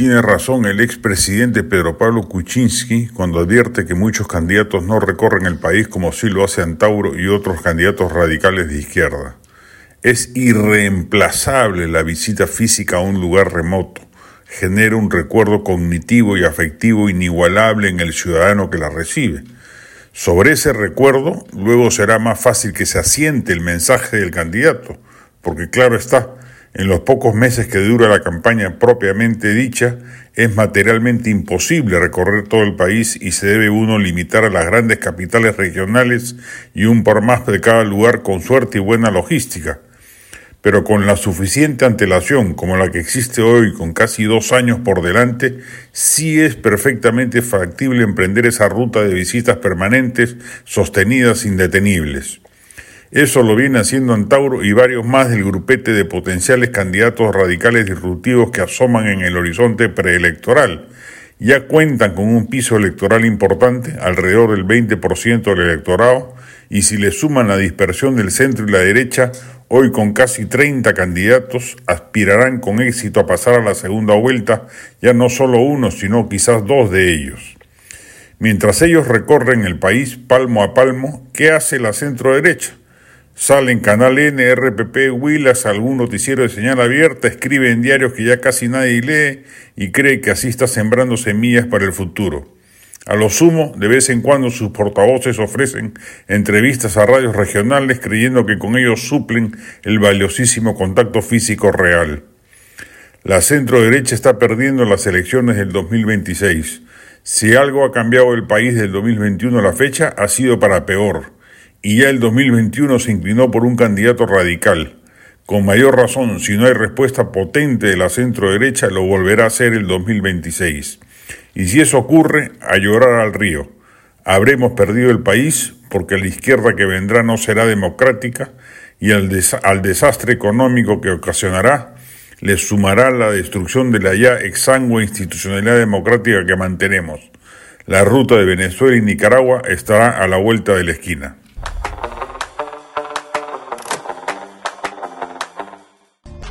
Tiene razón el expresidente Pedro Pablo Kuczynski cuando advierte que muchos candidatos no recorren el país como sí lo hace Antauro y otros candidatos radicales de izquierda. Es irreemplazable la visita física a un lugar remoto. Genera un recuerdo cognitivo y afectivo inigualable en el ciudadano que la recibe. Sobre ese recuerdo, luego será más fácil que se asiente el mensaje del candidato, porque claro está, en los pocos meses que dura la campaña propiamente dicha, es materialmente imposible recorrer todo el país y se debe uno limitar a las grandes capitales regionales y un par más de cada lugar con suerte y buena logística. Pero con la suficiente antelación como la que existe hoy, con casi dos años por delante, sí es perfectamente factible emprender esa ruta de visitas permanentes, sostenidas, indetenibles. Eso lo viene haciendo Antauro y varios más del grupete de potenciales candidatos radicales disruptivos que asoman en el horizonte preelectoral. Ya cuentan con un piso electoral importante, alrededor del 20% del electorado, y si le suman la dispersión del centro y la derecha, hoy con casi 30 candidatos, aspirarán con éxito a pasar a la segunda vuelta, ya no solo uno, sino quizás dos de ellos. Mientras ellos recorren el país palmo a palmo, ¿qué hace la centro derecha? Sale en Canal N, RPP, Willas, algún noticiero de señal abierta, escribe en diarios que ya casi nadie lee y cree que así está sembrando semillas para el futuro. A lo sumo, de vez en cuando sus portavoces ofrecen entrevistas a radios regionales creyendo que con ellos suplen el valiosísimo contacto físico real. La centro derecha está perdiendo las elecciones del 2026. Si algo ha cambiado el país del 2021 a la fecha, ha sido para peor y ya el 2021 se inclinó por un candidato radical. Con mayor razón, si no hay respuesta potente de la centro derecha, lo volverá a hacer el 2026. Y si eso ocurre, a llorar al río. Habremos perdido el país porque la izquierda que vendrá no será democrática y al, al desastre económico que ocasionará le sumará la destrucción de la ya exangua institucionalidad democrática que mantenemos. La ruta de Venezuela y Nicaragua estará a la vuelta de la esquina.